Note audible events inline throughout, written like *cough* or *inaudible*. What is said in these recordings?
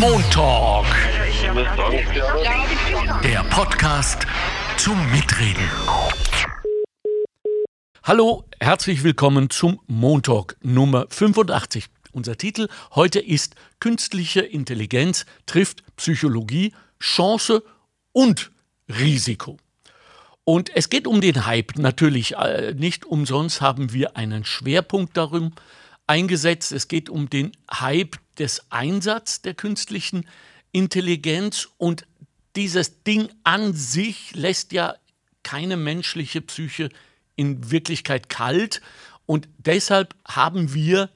Montalk. Der Podcast zum Mitreden. Hallo, herzlich willkommen zum Montalk Nummer 85. Unser Titel heute ist Künstliche Intelligenz trifft Psychologie, Chance und Risiko. Und es geht um den Hype natürlich. Äh, nicht umsonst haben wir einen Schwerpunkt darum eingesetzt. Es geht um den Hype des Einsatzes der künstlichen Intelligenz und dieses Ding an sich lässt ja keine menschliche Psyche in Wirklichkeit kalt. Und deshalb haben wir,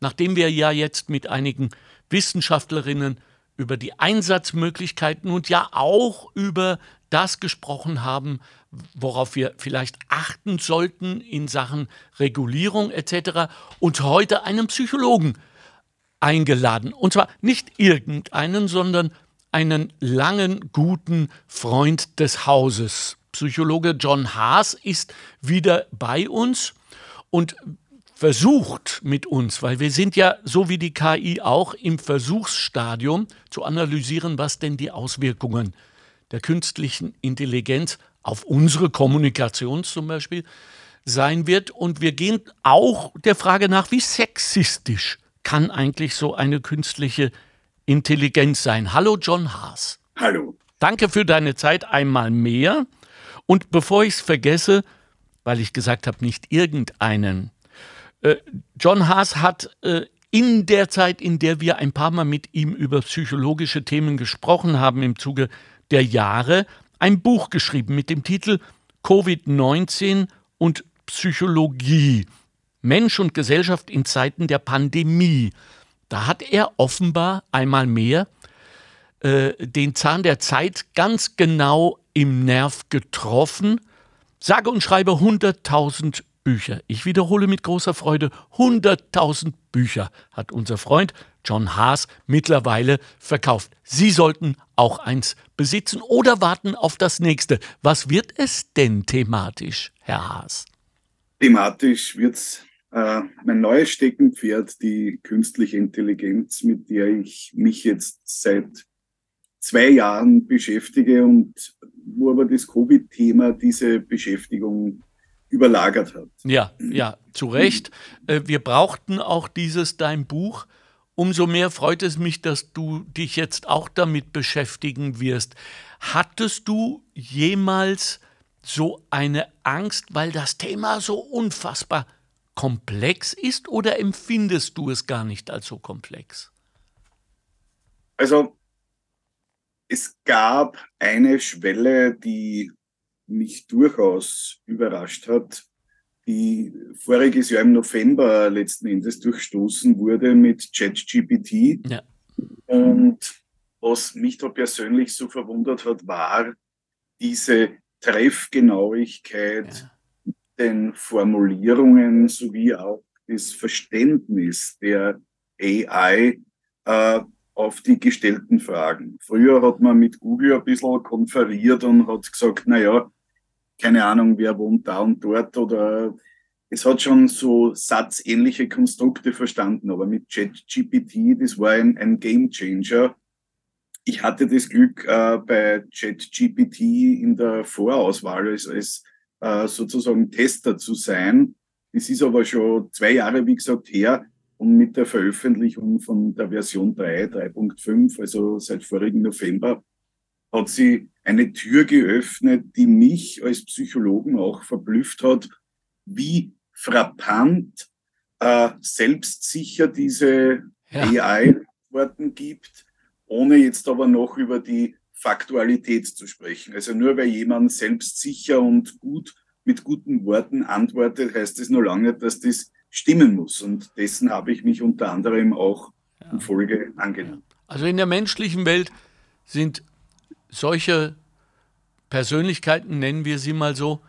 nachdem wir ja jetzt mit einigen Wissenschaftlerinnen über die Einsatzmöglichkeiten und ja auch über das gesprochen haben, worauf wir vielleicht achten sollten in Sachen Regulierung etc. und heute einen Psychologen eingeladen. Und zwar nicht irgendeinen, sondern einen langen, guten Freund des Hauses. Psychologe John Haas ist wieder bei uns und versucht mit uns, weil wir sind ja so wie die KI auch im Versuchsstadium zu analysieren, was denn die Auswirkungen der künstlichen Intelligenz auf unsere Kommunikation zum Beispiel sein wird. Und wir gehen auch der Frage nach, wie sexistisch kann eigentlich so eine künstliche Intelligenz sein. Hallo John Haas. Hallo. Danke für deine Zeit einmal mehr. Und bevor ich es vergesse, weil ich gesagt habe, nicht irgendeinen, äh, John Haas hat äh, in der Zeit, in der wir ein paar Mal mit ihm über psychologische Themen gesprochen haben, im Zuge der Jahre, ein Buch geschrieben mit dem Titel Covid-19 und Psychologie. Mensch und Gesellschaft in Zeiten der Pandemie. Da hat er offenbar einmal mehr äh, den Zahn der Zeit ganz genau im Nerv getroffen. Sage und schreibe 100.000 Bücher. Ich wiederhole mit großer Freude, 100.000 Bücher hat unser Freund John Haas mittlerweile verkauft. Sie sollten auch eins besitzen oder warten auf das nächste. Was wird es denn thematisch, Herr Haas? Thematisch wird es äh, mein neues Steckenpferd, die künstliche Intelligenz, mit der ich mich jetzt seit zwei Jahren beschäftige und wo aber das Covid-Thema diese Beschäftigung überlagert hat. Ja, ja, zu Recht. Äh, wir brauchten auch dieses dein Buch Umso mehr freut es mich, dass du dich jetzt auch damit beschäftigen wirst. Hattest du jemals so eine Angst, weil das Thema so unfassbar komplex ist oder empfindest du es gar nicht als so komplex? Also es gab eine Schwelle, die mich durchaus überrascht hat die voriges Jahr im November letzten Endes durchstoßen wurde mit ChatGPT. Ja. Und was mich da persönlich so verwundert hat, war diese Treffgenauigkeit ja. den Formulierungen sowie auch das Verständnis der AI äh, auf die gestellten Fragen. Früher hat man mit Google ein bisschen konferiert und hat gesagt, na ja, keine Ahnung, wer wohnt da und dort oder es hat schon so satzähnliche Konstrukte verstanden, aber mit ChatGPT, das war ein, ein Game Changer. Ich hatte das Glück, äh, bei ChatGPT in der Vorauswahl als, als äh, sozusagen Tester zu sein. Das ist aber schon zwei Jahre, wie gesagt, her. Und mit der Veröffentlichung von der Version 3, 3.5, also seit vorigen November, hat sie eine Tür geöffnet, die mich als Psychologen auch verblüfft hat, wie frappant äh, selbstsicher diese ja. AI-Antworten gibt, ohne jetzt aber noch über die Faktualität zu sprechen. Also nur weil jemand selbstsicher und gut mit guten Worten antwortet, heißt es nur lange, dass das stimmen muss. Und dessen habe ich mich unter anderem auch ja. in Folge angenommen. Also in der menschlichen Welt sind solche Persönlichkeiten, nennen wir sie mal so,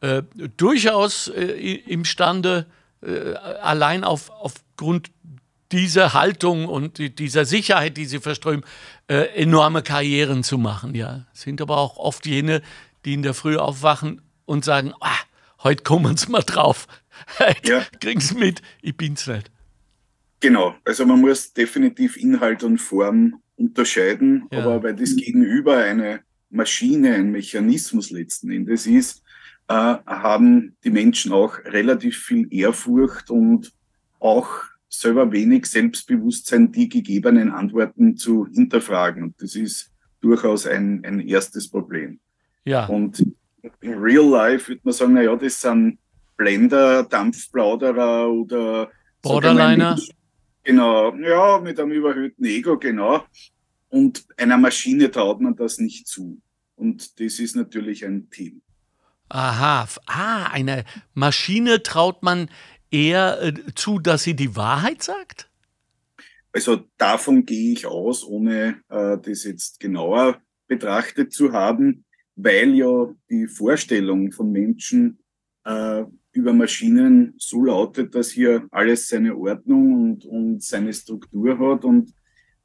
äh, durchaus äh, imstande, äh, allein auf, aufgrund dieser Haltung und dieser Sicherheit, die sie verströmen, äh, enorme Karrieren zu machen. Ja, sind aber auch oft jene, die in der Früh aufwachen und sagen, ah, heute kommen wir mal drauf. ja. Kriegen's mit, ich bin's nicht. Genau, also man muss definitiv Inhalt und Form unterscheiden, ja. aber weil das Gegenüber eine Maschine, ein Mechanismus letzten Endes ist, äh, haben die Menschen auch relativ viel Ehrfurcht und auch selber wenig Selbstbewusstsein, die gegebenen Antworten zu hinterfragen. Und das ist durchaus ein, ein erstes Problem. Ja. Und in Real Life würde man sagen, naja, das sind Blender, Dampfplauderer oder Borderliner. Genau, ja, mit einem überhöhten Ego, genau. Und einer Maschine traut man das nicht zu. Und das ist natürlich ein Team. Aha, ah, einer Maschine traut man eher äh, zu, dass sie die Wahrheit sagt? Also davon gehe ich aus, ohne äh, das jetzt genauer betrachtet zu haben, weil ja die Vorstellung von Menschen äh, über Maschinen so lautet, dass hier alles seine Ordnung und, und seine Struktur hat und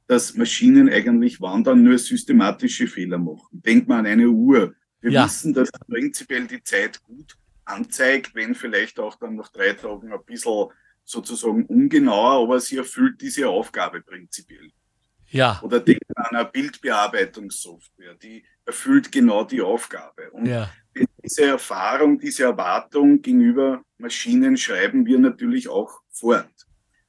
dass Maschinen eigentlich wandern nur systematische Fehler machen. Denkt man an eine Uhr. Wir ja. wissen, dass prinzipiell die Zeit gut anzeigt, wenn vielleicht auch dann nach drei Tagen ein bisschen sozusagen ungenauer, aber sie erfüllt diese Aufgabe prinzipiell. Ja. Oder denkt an eine Bildbearbeitungssoftware, die erfüllt genau die Aufgabe. Und ja. Diese Erfahrung, diese Erwartung gegenüber Maschinen schreiben wir natürlich auch fort.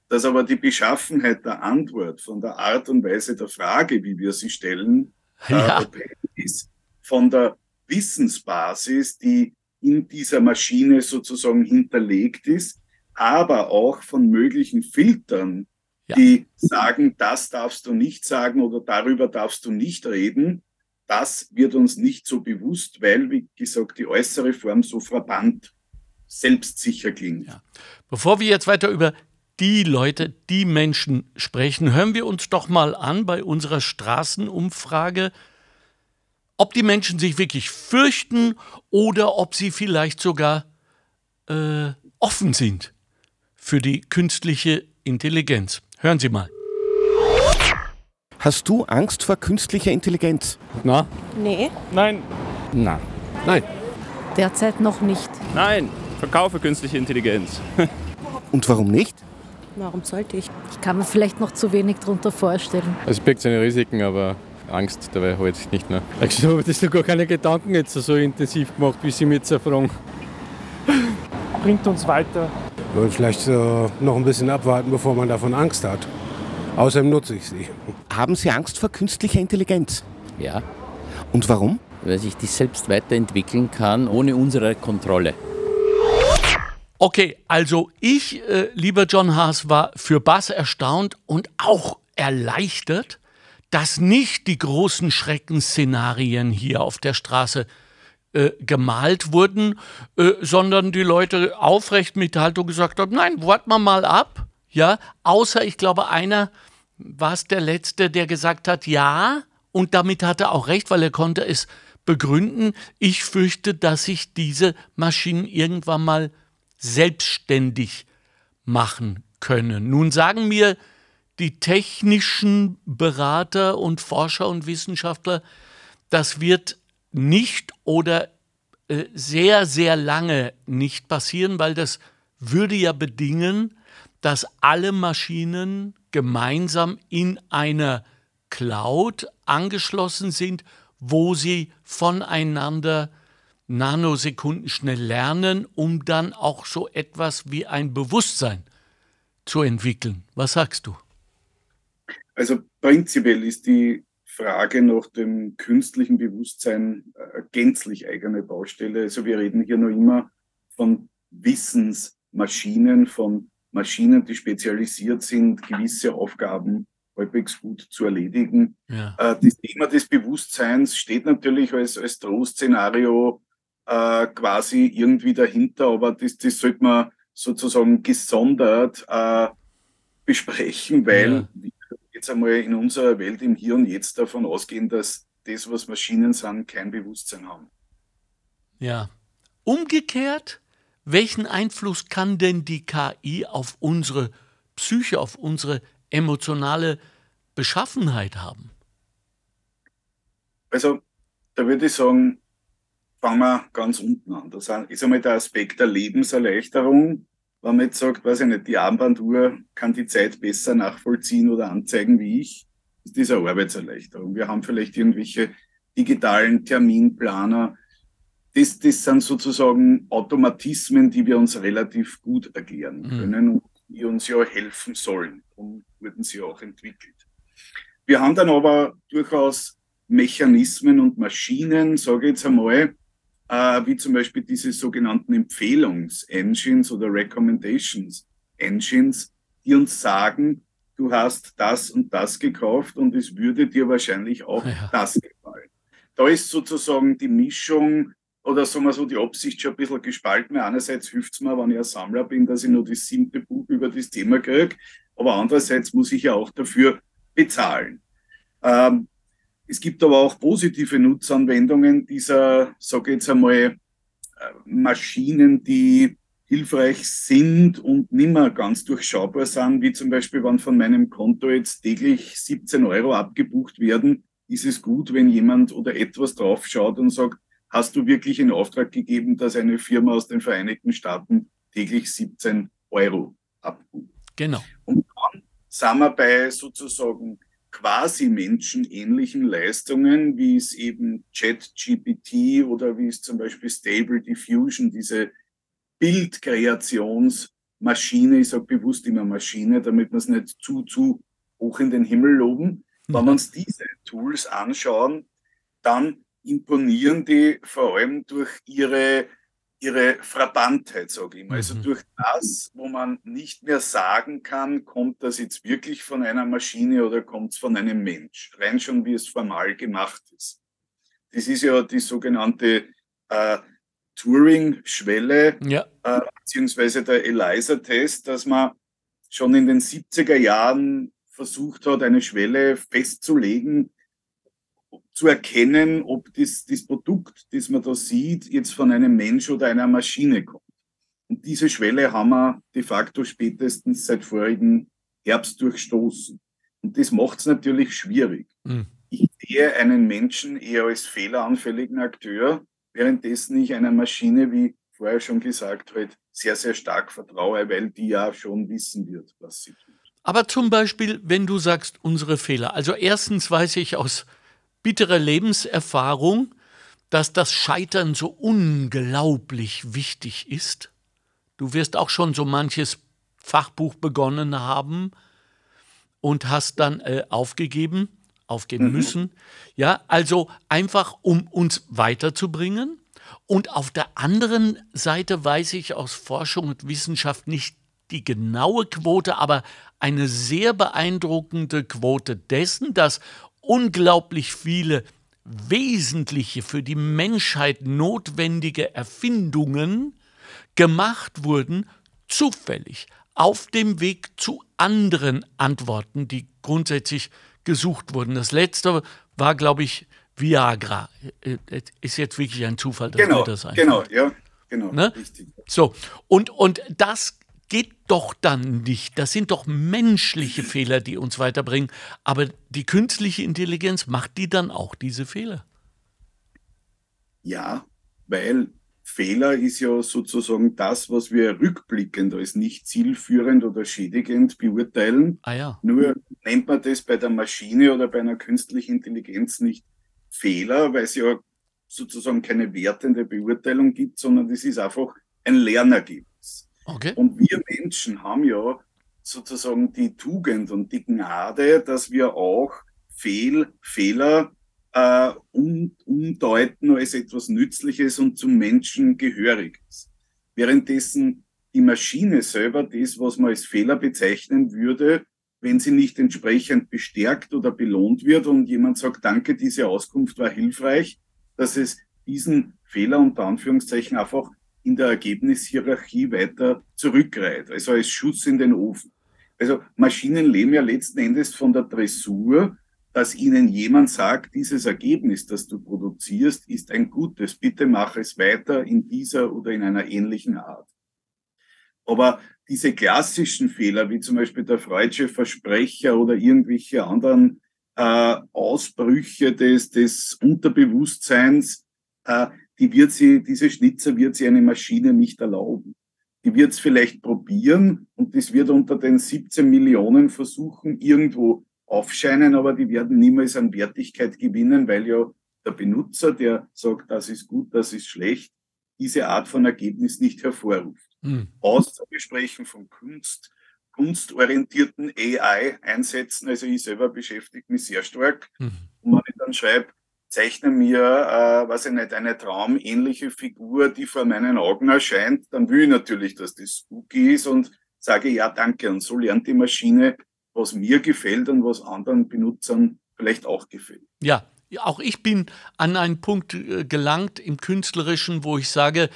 Dass aber die Beschaffenheit der Antwort von der Art und Weise der Frage, wie wir sie stellen, ja. äh, ist von der Wissensbasis, die in dieser Maschine sozusagen hinterlegt ist, aber auch von möglichen Filtern, ja. die sagen, das darfst du nicht sagen oder darüber darfst du nicht reden. Das wird uns nicht so bewusst, weil, wie gesagt, die äußere Form so frappant selbstsicher klingt. Ja. Bevor wir jetzt weiter über die Leute, die Menschen sprechen, hören wir uns doch mal an bei unserer Straßenumfrage ob die Menschen sich wirklich fürchten oder ob sie vielleicht sogar äh, offen sind für die künstliche Intelligenz. Hören Sie mal. Hast du Angst vor künstlicher Intelligenz? Na? Nee. Nein. Na. Nein. Derzeit noch nicht. Nein. Verkaufe künstliche Intelligenz. *laughs* Und warum nicht? Warum sollte ich? Ich kann mir vielleicht noch zu wenig darunter vorstellen. Es birgt seine Risiken, aber Angst dabei halt nicht mehr. Ich habe das noch gar keine Gedanken jetzt so intensiv gemacht, wie Sie mir jetzt erfragen. Bringt uns weiter. Und vielleicht äh, noch ein bisschen abwarten, bevor man davon Angst hat. Außerdem nutze ich sie. Haben Sie Angst vor künstlicher Intelligenz? Ja. Und warum? Weil sich die selbst weiterentwickeln kann, ohne unsere Kontrolle. Okay, also ich, äh, lieber John Haas, war für Bass erstaunt und auch erleichtert, dass nicht die großen Schreckensszenarien hier auf der Straße äh, gemalt wurden, äh, sondern die Leute aufrecht mit Haltung gesagt haben, nein, warten wir mal ab. Ja, außer ich glaube, einer war es der Letzte, der gesagt hat, ja, und damit hat er auch recht, weil er konnte es begründen. Ich fürchte, dass sich diese Maschinen irgendwann mal selbstständig machen können. Nun sagen mir die technischen Berater und Forscher und Wissenschaftler, das wird nicht oder äh, sehr, sehr lange nicht passieren, weil das würde ja bedingen, dass alle Maschinen gemeinsam in einer Cloud angeschlossen sind, wo sie voneinander Nanosekunden schnell lernen, um dann auch so etwas wie ein Bewusstsein zu entwickeln. Was sagst du? Also prinzipiell ist die Frage nach dem künstlichen Bewusstsein eine gänzlich eigene Baustelle. Also wir reden hier noch immer von Wissensmaschinen, von Maschinen, die spezialisiert sind, gewisse Aufgaben halbwegs gut zu erledigen. Ja. Äh, das Thema des Bewusstseins steht natürlich als, als Trostszenario äh, quasi irgendwie dahinter, aber das, das sollte man sozusagen gesondert äh, besprechen, weil, ja jetzt einmal in unserer Welt im Hier und Jetzt davon ausgehen, dass das, was Maschinen sind, kein Bewusstsein haben. Ja. Umgekehrt, welchen Einfluss kann denn die KI auf unsere Psyche, auf unsere emotionale Beschaffenheit haben? Also, da würde ich sagen, fangen wir ganz unten an. Das ist einmal der Aspekt der Lebenserleichterung wenn man jetzt sagt, weiß ich nicht, die Armbanduhr kann die Zeit besser nachvollziehen oder anzeigen wie ich, ist diese Arbeitserleichterung. Wir haben vielleicht irgendwelche digitalen Terminplaner. Das, das sind sozusagen Automatismen, die wir uns relativ gut erklären Mhm. können und die uns ja helfen sollen. Darum wurden sie auch entwickelt. Wir haben dann aber durchaus Mechanismen und Maschinen, sage ich jetzt einmal, äh, wie zum Beispiel diese sogenannten Empfehlungs-Engines oder Recommendations-Engines, die uns sagen, du hast das und das gekauft und es würde dir wahrscheinlich auch Ja. das gefallen. Da ist sozusagen die Mischung oder sagen wir so die Absicht schon ein bisschen gespalten. Einerseits hilft es mir, wenn ich ein Sammler bin, dass ich nur das siebte Buch über das Thema kriege, aber andererseits muss ich ja auch dafür bezahlen. Ähm, es gibt aber auch positive Nutzanwendungen dieser, sage jetzt einmal, äh, Maschinen, die hilfreich sind und nimmer ganz durchschaubar sind, wie zum Beispiel, wenn von meinem Konto jetzt täglich 17 Euro abgebucht werden, ist es gut, wenn jemand oder etwas draufschaut und sagt, hast du wirklich in Auftrag gegeben, dass eine Firma aus den Vereinigten Staaten täglich 17 Euro abbucht? Genau. Und dann sind wir bei sozusagen quasi menschenähnlichen Leistungen, wie es eben ChatGPT oder wie es zum Beispiel Stable Diffusion, diese Bildkreationsmaschine, ich sage bewusst immer Maschine, damit wir es nicht zu, zu hoch in den Himmel loben. Wenn wir uns diese Tools anschauen, dann imponieren die vor allem durch ihre, ihre Frappantheit, sage ich mal. Also Mhm. durch das, wo man nicht mehr sagen kann, kommt das jetzt wirklich von einer Maschine oder kommt es von einem Mensch. Rein schon, wie es formal gemacht ist. Das ist ja die sogenannte äh, Turing-Schwelle, Ja. äh, beziehungsweise der ELISA-Test, dass man schon in den 70er Jahren versucht hat, eine Schwelle festzulegen, zu erkennen, ob das, das Produkt, das man da sieht, jetzt von einem Mensch oder einer Maschine kommt. Und diese Schwelle haben wir de facto spätestens seit vorigen Herbst durchstoßen. Und das macht es natürlich schwierig. Mhm. Ich sehe einen Menschen eher als fehleranfälligen Akteur, währenddessen ich einer Maschine, wie vorher schon gesagt, halt sehr, sehr stark vertraue, weil die ja schon wissen wird, was sie tut. Aber zum Beispiel, wenn du sagst, unsere Fehler. Also erstens weiß ich aus bitterer Lebenserfahrung, dass das Scheitern so unglaublich wichtig ist. Du wirst auch schon so manches Fachbuch begonnen haben und hast dann äh, aufgegeben, aufgeben müssen. Ja, also einfach, um uns weiterzubringen. Und auf der anderen Seite weiß ich aus Forschung und Wissenschaft nicht die genaue Quote, aber eine sehr beeindruckende Quote dessen, dass unglaublich viele wesentliche für die Menschheit notwendige Erfindungen gemacht wurden, zufällig auf dem Weg zu anderen Antworten, die grundsätzlich gesucht wurden. Das letzte war, glaube ich, Viagra. Äh, äh, Ist jetzt wirklich ein Zufall, dass Genau, mir das einfällt. genau, ja, genau, Ne? richtig. So, und, und das geht doch dann nicht. Das sind doch menschliche Fehler, die uns weiterbringen. Aber die künstliche Intelligenz macht die dann auch, diese Fehler. Ja, weil Fehler ist ja sozusagen das, was wir rückblickend als nicht zielführend oder schädigend beurteilen. Ah ja. Nur nennt man das bei der Maschine oder bei einer künstlichen Intelligenz nicht Fehler, weil es ja sozusagen keine wertende Beurteilung gibt, sondern es ist einfach ein Lernergebnis. Okay. Und wir Menschen haben ja sozusagen die Tugend und die Gnade, dass wir auch Fehl, Fehler äh, um, umdeuten als etwas Nützliches und zum Menschen Gehöriges. Währenddessen die Maschine selber das, was man als Fehler bezeichnen würde, wenn sie nicht entsprechend bestärkt oder belohnt wird und jemand sagt, danke, diese Auskunft war hilfreich, dass es diesen Fehler unter Anführungszeichen einfach in der Ergebnishierarchie weiter zurückreiht, also als Schuss in den Ofen. Also Maschinen leben ja letzten Endes von der Dressur, dass ihnen jemand sagt, dieses Ergebnis, das du produzierst, ist ein gutes. Bitte mach es weiter in dieser oder in einer ähnlichen Art. Aber diese klassischen Fehler, wie zum Beispiel der freudsche Versprecher oder irgendwelche anderen äh, Ausbrüche des, des Unterbewusstseins, äh, die wird sie, diese Schnitzer wird sie eine Maschine nicht erlauben. Die wird es vielleicht probieren und das wird unter den 17 Millionen Versuchen irgendwo aufscheinen, aber die werden niemals an Wertigkeit gewinnen, weil ja der Benutzer, der sagt, das ist gut, das ist schlecht, diese Art von Ergebnis nicht hervorruft. Mhm. Außer von Kunst, kunstorientierten AI-Einsätzen, also ich selber beschäftige mich sehr stark. Mhm. Und wenn ich dann schreibe, zeichne mir, äh, was ich nicht, eine traumähnliche Figur, die vor meinen Augen erscheint, dann will ich natürlich, dass das spooky ist und sage ja, danke. Und so lernt die Maschine, was mir gefällt und was anderen Benutzern vielleicht auch gefällt. Ja, auch ich bin an einen Punkt äh, gelangt im Künstlerischen, wo ich sage,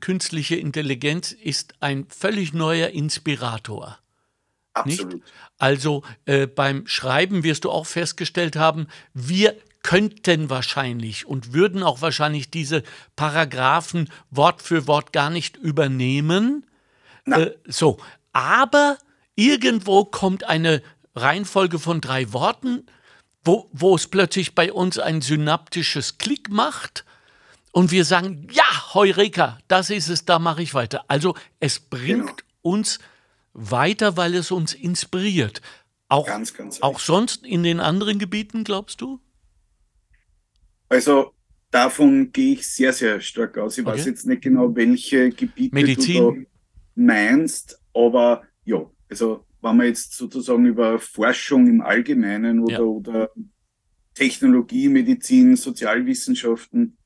künstliche Intelligenz ist ein völlig neuer Inspirator. Absolut. Nicht? Also äh, beim Schreiben wirst du auch festgestellt haben, wir könnten wahrscheinlich und würden auch wahrscheinlich diese Paragraphen Wort für Wort gar nicht übernehmen. Äh, so, aber irgendwo kommt eine Reihenfolge von drei Worten, wo, wo es plötzlich bei uns ein synaptisches Klick macht und wir sagen, ja, Heureka, das ist es, da mache ich weiter. Also es bringt genau. uns weiter, weil es uns inspiriert. Auch, ganz, ganz auch sonst in den anderen Gebieten, glaubst du? Also davon gehe ich sehr, sehr stark aus. Ich okay. weiß jetzt nicht genau, welche Gebiete Medizin. du da meinst, aber ja, also wenn man jetzt sozusagen über Forschung im Allgemeinen oder, ja. oder Technologie, Medizin, Sozialwissenschaften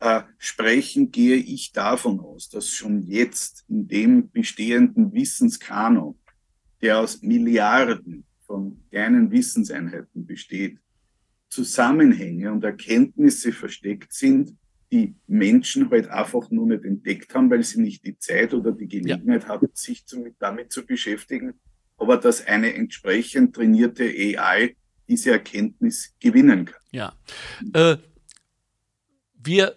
äh, sprechen, gehe ich davon aus, dass schon jetzt in dem bestehenden Wissenskanon, der aus Milliarden von kleinen Wissenseinheiten besteht, Zusammenhänge und Erkenntnisse versteckt sind, die Menschen halt einfach nur nicht entdeckt haben, weil sie nicht die Zeit oder die Gelegenheit ja. hatten, sich zu, damit zu beschäftigen, aber dass eine entsprechend trainierte AI diese Erkenntnis gewinnen kann. Ja. Äh, wir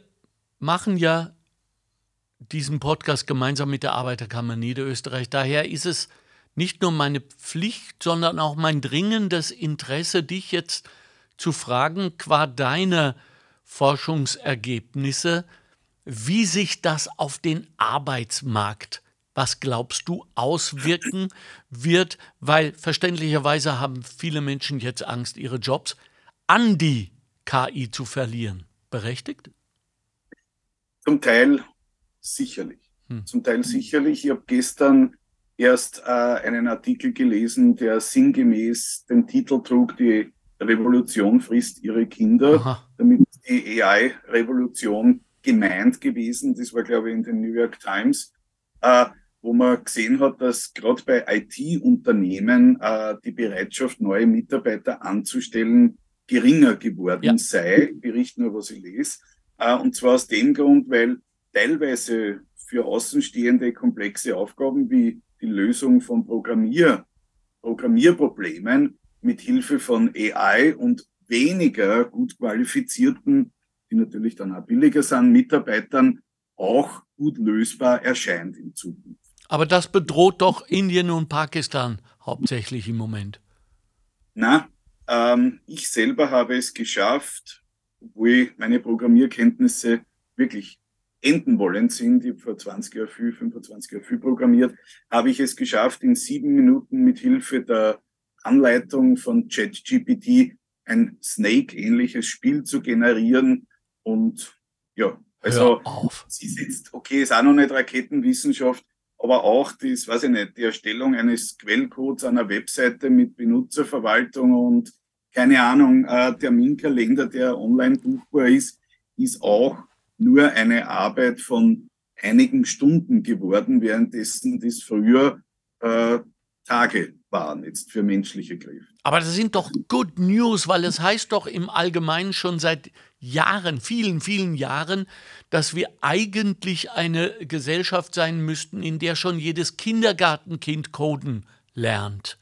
machen ja diesen Podcast gemeinsam mit der Arbeiterkammer Niederösterreich. Daher ist es nicht nur meine Pflicht, sondern auch mein dringendes Interesse, dich jetzt zu fragen, qua deiner Forschungsergebnisse, wie sich das auf den Arbeitsmarkt, was glaubst du, auswirken wird, weil verständlicherweise haben viele Menschen jetzt Angst, ihre Jobs an die KI zu verlieren. Berechtigt? Zum Teil sicherlich. Hm. Zum Teil sicherlich. Ich habe gestern erst äh, einen Artikel gelesen, der sinngemäß den Titel trug, die Revolution frisst ihre Kinder. Aha. Damit ist die AI-Revolution gemeint gewesen. Das war, glaube ich, in den New York Times, äh, wo man gesehen hat, dass gerade bei IT-Unternehmen äh, die Bereitschaft, neue Mitarbeiter anzustellen, geringer geworden ja. sei. Bericht nur, was ich lese. Äh, und zwar aus dem Grund, weil teilweise für Außenstehende komplexe Aufgaben wie die Lösung von Programmier, Programmierproblemen mit Hilfe von AI und weniger gut qualifizierten, die natürlich dann auch billiger sind, Mitarbeitern auch gut lösbar erscheint in Zukunft. Aber das bedroht doch Indien und Pakistan hauptsächlich im Moment. Na, ähm, ich selber habe es geschafft, obwohl meine Programmierkenntnisse wirklich enden wollen sind, ich habe vor 20 Jahren viel, 25 Jahren viel programmiert, habe ich es geschafft, in sieben Minuten mit Hilfe der Anleitung von ChatGPT ein Snake-ähnliches Spiel zu generieren. Und ja, also sie setzt, okay, ist auch noch nicht Raketenwissenschaft, aber auch das, weiß ich nicht, die Erstellung eines Quellcodes einer Webseite mit Benutzerverwaltung und keine Ahnung, äh, Terminkalender, der online buchbar ist, ist auch nur eine Arbeit von einigen Stunden geworden, währenddessen das früher äh, Tage waren jetzt für menschliche Kräfte. Aber das sind doch Good News, weil es heißt doch im Allgemeinen schon seit Jahren, vielen, vielen Jahren, dass wir eigentlich eine Gesellschaft sein müssten, in der schon jedes Kindergartenkind coden lernt.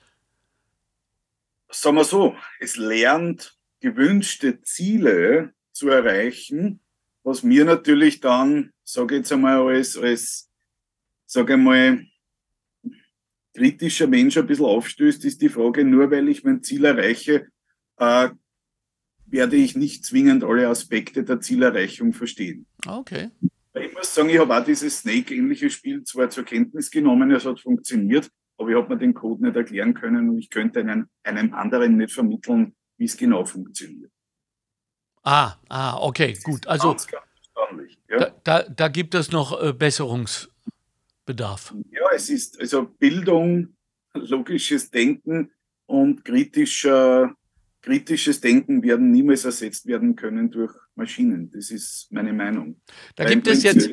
Sagen wir so, es lernt gewünschte Ziele zu erreichen, was mir natürlich dann, sage ich jetzt einmal, als, als sage ich mal, kritischer Mensch ein bisschen aufstößt, ist die Frage, nur weil ich mein Ziel erreiche, äh, werde ich nicht zwingend alle Aspekte der Zielerreichung verstehen. Okay. Ich muss sagen, ich habe auch dieses Snake-ähnliche Spiel zwar zur Kenntnis genommen, es hat funktioniert, aber ich habe mir den Code nicht erklären können und ich könnte einen, einem anderen nicht vermitteln, wie es genau funktioniert. Ah, ah, okay, gut. Also Ganz, ganz. Ja. da, da, da gibt es noch äh, Besserungsbedarf. ja, es ist also Bildung, logisches Denken und kritischer, kritisches Denken werden niemals ersetzt werden können durch Maschinen. Das ist meine Meinung. Da Weil gibt es jetzt,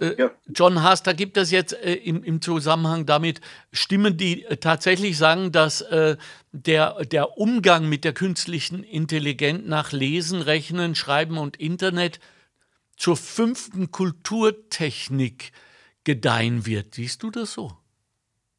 äh, Ja. John Haas, da gibt es jetzt äh, im, im Zusammenhang damit Stimmen, die äh, tatsächlich sagen, dass äh, der, der Umgang mit der künstlichen Intelligenz nach Lesen, Rechnen, Schreiben und Internet zur fünften Kulturtechnik gedeihen wird. Siehst du das so?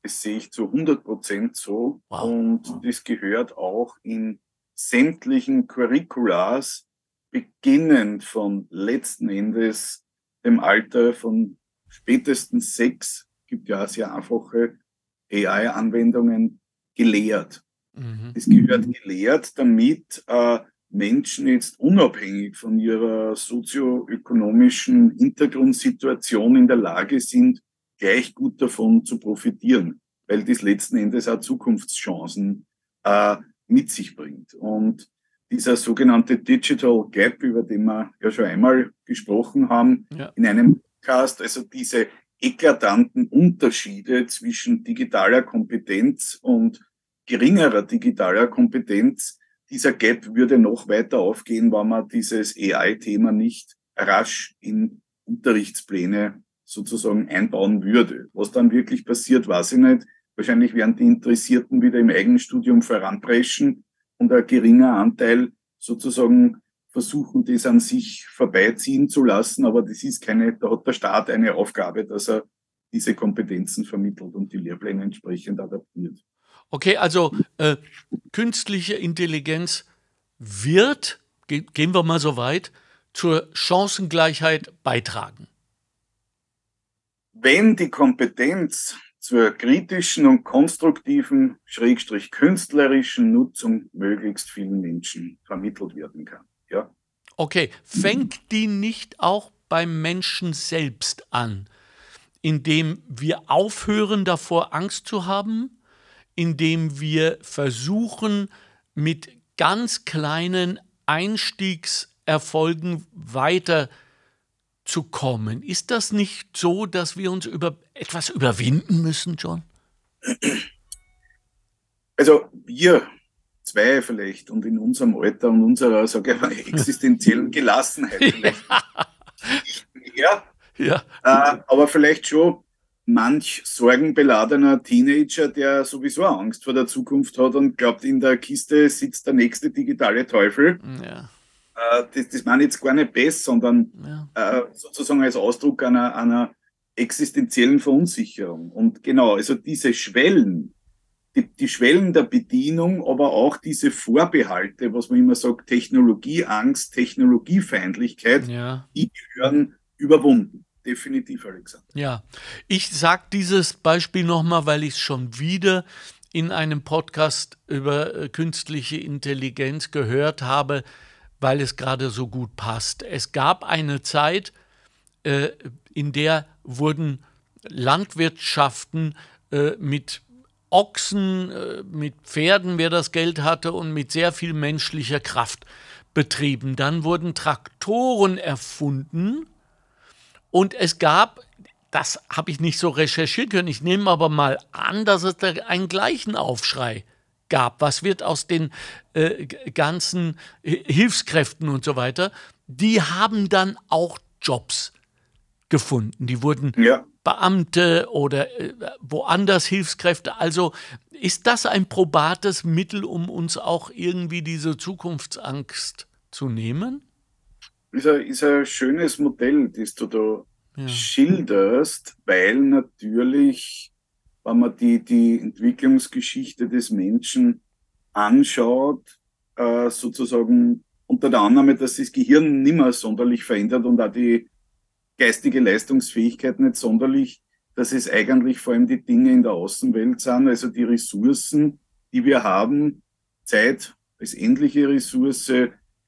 Das sehe ich zu 100 Prozent so. Wow. Und das gehört auch in sämtlichen Curriculars, beginnend von letzten Endes dem Alter von spätestens sechs, gibt ja sehr einfache AI-Anwendungen, gelehrt. Mhm. Es gehört gelehrt, damit äh, Menschen jetzt unabhängig von ihrer sozioökonomischen Hintergrundsituation in der Lage sind, gleich gut davon zu profitieren, weil das letzten Endes auch Zukunftschancen äh, mit sich bringt. Und dieser sogenannte Digital Gap, über den wir ja schon einmal gesprochen haben, Ja. in einem Podcast, also diese eklatanten Unterschiede zwischen digitaler Kompetenz und geringerer digitaler Kompetenz, dieser Gap würde noch weiter aufgehen, wenn man dieses AI-Thema nicht rasch in Unterrichtspläne sozusagen einbauen würde. Was dann wirklich passiert, weiß ich nicht. Wahrscheinlich werden die Interessierten wieder im Eigenstudium voranpreschen und ein geringer Anteil sozusagen versuchen, das an sich vorbeiziehen zu lassen. Aber das ist keine, da hat der Staat eine Aufgabe, dass er diese Kompetenzen vermittelt und die Lehrpläne entsprechend adaptiert. Okay, also äh, künstliche Intelligenz wird, ge gehen wir mal so weit, zur Chancengleichheit beitragen. Wenn die Kompetenz zur kritischen und konstruktiven, schrägstrich künstlerischen Nutzung möglichst vielen Menschen vermittelt werden kann. Ja. Okay, fängt die nicht auch beim Menschen selbst an, indem wir aufhören davor Angst zu haben, indem wir versuchen mit ganz kleinen Einstiegserfolgen weiterzukommen? Ist das nicht so, dass wir uns über etwas überwinden müssen, John? Also wir zwei vielleicht und in unserem Alter und unserer, sage ich mal, existenziellen *laughs* Gelassenheit vielleicht. ja, Ja, äh, aber vielleicht schon manch sorgenbeladener Teenager, der sowieso Angst vor der Zukunft hat und glaubt, in der Kiste sitzt der nächste digitale Teufel. ja, Äh, das, das meine ich jetzt gar nicht besser, sondern ja. äh, sozusagen als Ausdruck einer, einer existenziellen Verunsicherung. Und genau, also diese Schwellen, die, die Schwellen der Bedienung, aber auch diese Vorbehalte, was man immer sagt, Technologieangst, Technologiefeindlichkeit, ja. die gehören überwunden. Definitiv, Alexander. Ja, ich sage dieses Beispiel nochmal, weil ich es schon wieder in einem Podcast über äh, künstliche Intelligenz gehört habe, weil es gerade so gut passt. Es gab eine Zeit, äh, in der wurden Landwirtschaften äh, mit Ochsen, äh, mit Pferden, wer das Geld hatte, und mit sehr viel menschlicher Kraft betrieben. Dann wurden Traktoren erfunden und es gab, das habe ich nicht so recherchieren können, ich nehme aber mal an, dass es da einen gleichen Aufschrei gab. Was wird aus den äh, ganzen Hi- Hilfskräften und so weiter? Die haben dann auch Jobs gefunden. Die wurden Ja, Beamte oder äh, woanders Hilfskräfte. Also ist das ein probates Mittel, um uns auch irgendwie diese Zukunftsangst zu nehmen? Ist ein, ist ein schönes Modell, das du da Ja. schilderst, weil natürlich, wenn man die, die Entwicklungsgeschichte des Menschen anschaut, äh, sozusagen unter der Annahme, dass das Gehirn nicht mehr sonderlich verändert und auch die geistige Leistungsfähigkeit nicht sonderlich, dass es eigentlich vor allem die Dinge in der Außenwelt sind, also die Ressourcen, die wir haben, Zeit als endliche Ressource,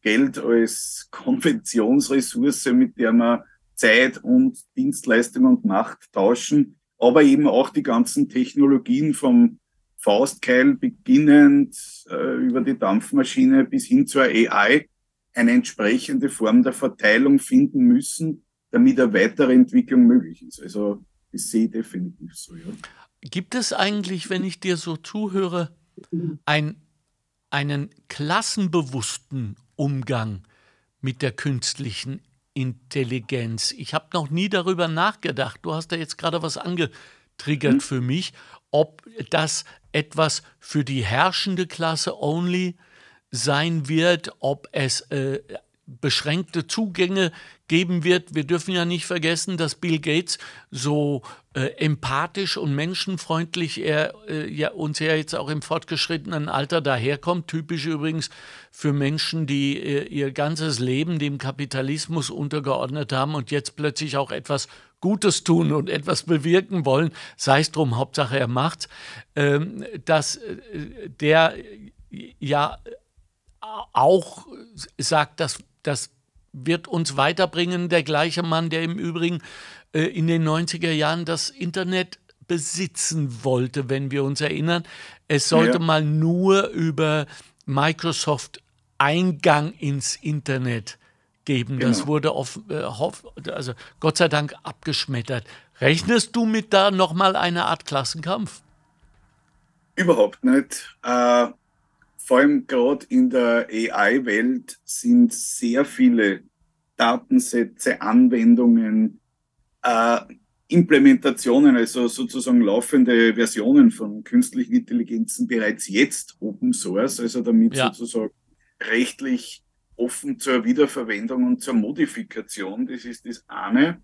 Geld als Konventionsressource, mit der wir Zeit und Dienstleistung und Macht tauschen. aber eben auch die ganzen Technologien vom Faustkeil beginnend äh, über die Dampfmaschine bis hin zur AI eine entsprechende Form der Verteilung finden müssen, damit eine weitere Entwicklung möglich ist. Also das sehe ich definitiv so. Ja. Gibt es eigentlich, wenn ich dir so zuhöre, ein, einen klassenbewussten Umgang mit der künstlichen Intelligenz? Ich habe noch nie darüber nachgedacht. Du hast da jetzt gerade was angetriggert mhm. für mich, ob das etwas für die herrschende Klasse only sein wird, ob es äh, beschränkte Zugänge geben wird. Wir dürfen ja nicht vergessen, dass Bill Gates so äh, empathisch und menschenfreundlich er äh, ja, uns ja jetzt auch im fortgeschrittenen Alter daherkommt. Typisch übrigens für Menschen, die äh, ihr ganzes Leben dem Kapitalismus untergeordnet haben und jetzt plötzlich auch etwas Gutes tun und etwas bewirken wollen, sei es drum, Hauptsache er macht, ähm, dass äh, der ja auch sagt, dass das wird uns weiterbringen. Der gleiche Mann, der im Übrigen äh, in den 90er Jahren das Internet besitzen wollte, wenn wir uns erinnern. Es sollte ja. mal nur über Microsoft Eingang ins Internet geben. Genau. Das wurde auf, äh, also Gott sei Dank abgeschmettert. Rechnest du mit da nochmal eine Art Klassenkampf? Überhaupt nicht. Äh, vor allem gerade in der AI-Welt sind sehr viele Datensätze, Anwendungen, äh, Implementationen, also sozusagen laufende Versionen von künstlichen Intelligenzen bereits jetzt Open Source, also damit ja. sozusagen rechtlich offen zur Wiederverwendung und zur Modifikation. Das ist das eine.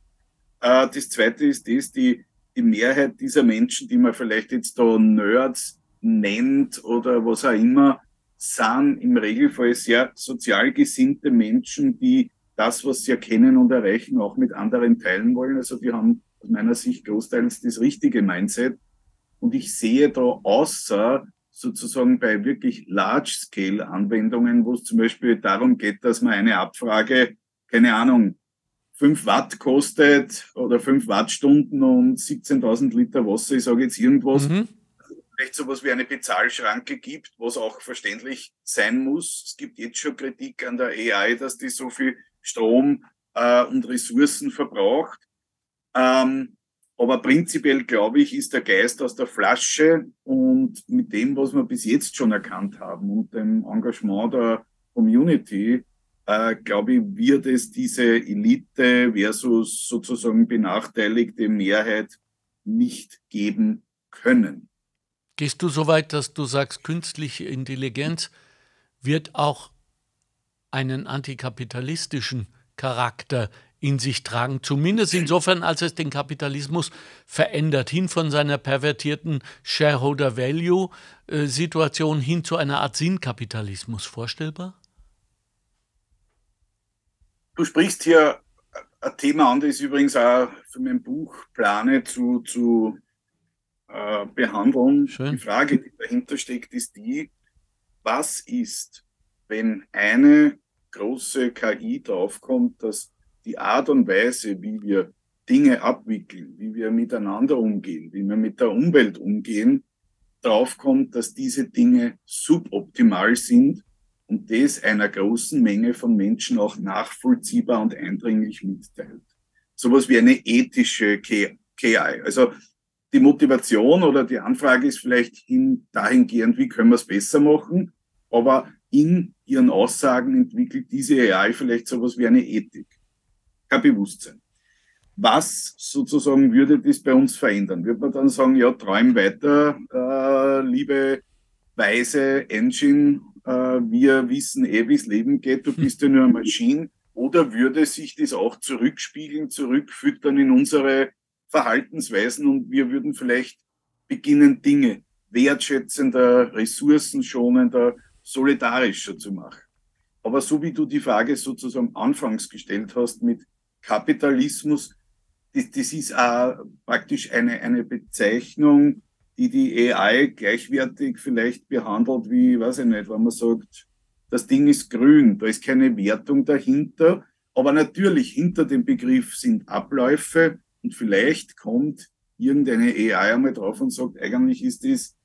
Äh, das zweite ist das, die, die Mehrheit dieser Menschen, die man vielleicht jetzt da Nerds nennt oder was auch immer, sind im Regelfall sehr sozial gesinnte Menschen, die das, was sie erkennen und erreichen, auch mit anderen teilen wollen. Also die haben aus meiner Sicht großteils das richtige Mindset. Und ich sehe da außer sozusagen bei wirklich Large-Scale-Anwendungen, wo es zum Beispiel darum geht, dass man eine Abfrage, keine Ahnung, 5 Watt kostet oder 5 Wattstunden und 17.000 Liter Wasser, ich sage jetzt irgendwas, mhm vielleicht sowas wie eine Bezahlschranke gibt, was auch verständlich sein muss. Es gibt jetzt schon Kritik an der AI, dass die so viel Strom äh, und Ressourcen verbraucht. Ähm, aber prinzipiell, glaube ich, ist der Geist aus der Flasche und mit dem, was wir bis jetzt schon erkannt haben und dem Engagement der Community, äh, glaube ich, wird es diese Elite versus sozusagen benachteiligte Mehrheit nicht geben können. Gehst du so weit, dass du sagst, künstliche Intelligenz wird auch einen antikapitalistischen Charakter in sich tragen, zumindest insofern, als es den Kapitalismus verändert, hin von seiner pervertierten Shareholder Value Situation hin zu einer Art Sinnkapitalismus. Vorstellbar? Du sprichst hier ein Thema an, das ich übrigens auch für mein Buch plane zu, zu äh, behandeln. Schön. Die Frage, die dahinter steckt, ist die, was ist, wenn eine große KI draufkommt, dass die Art und Weise, wie wir Dinge abwickeln, wie wir miteinander umgehen, wie wir mit der Umwelt umgehen, draufkommt, dass diese Dinge suboptimal sind und das einer großen Menge von Menschen auch nachvollziehbar und eindringlich mitteilt. Sowas wie eine ethische KI. Also die Motivation oder die Anfrage ist vielleicht hin dahingehend, wie können wir es besser machen, aber in ihren Aussagen entwickelt diese AI vielleicht sowas wie eine Ethik, kein Bewusstsein. Was sozusagen würde das bei uns verändern? Würde man dann sagen, ja, träum weiter, äh, liebe weise Engine, äh, wir wissen eh, wie es Leben geht, du bist ja nur eine Maschine. Oder würde sich das auch zurückspiegeln, zurückfüttern in unsere Verhaltensweisen und wir würden vielleicht beginnen, Dinge wertschätzender, ressourcenschonender, solidarischer zu machen. Aber so wie du die Frage sozusagen anfangs gestellt hast mit Kapitalismus, das, das ist auch praktisch eine, eine Bezeichnung, die die AI gleichwertig vielleicht behandelt wie, weiß ich nicht, wenn man sagt, das Ding ist grün, da ist keine Wertung dahinter, aber natürlich hinter dem Begriff sind Abläufe, und vielleicht kommt irgendeine AI einmal drauf und sagt, eigentlich ist das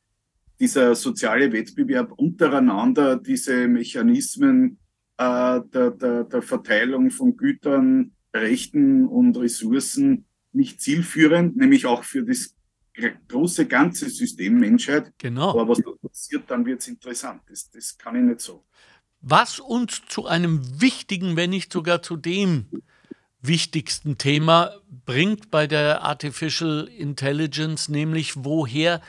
dieser soziale Wettbewerb untereinander, diese Mechanismen äh, der, der, der Verteilung von Gütern, Rechten und Ressourcen nicht zielführend, nämlich auch für das große ganze System Menschheit. Genau. Aber was da passiert, dann wird es interessant. Das, das kann ich nicht so. Was uns zu einem wichtigen, wenn nicht sogar zu dem wichtigsten Thema bringt bei der Artificial Intelligence, nämlich woher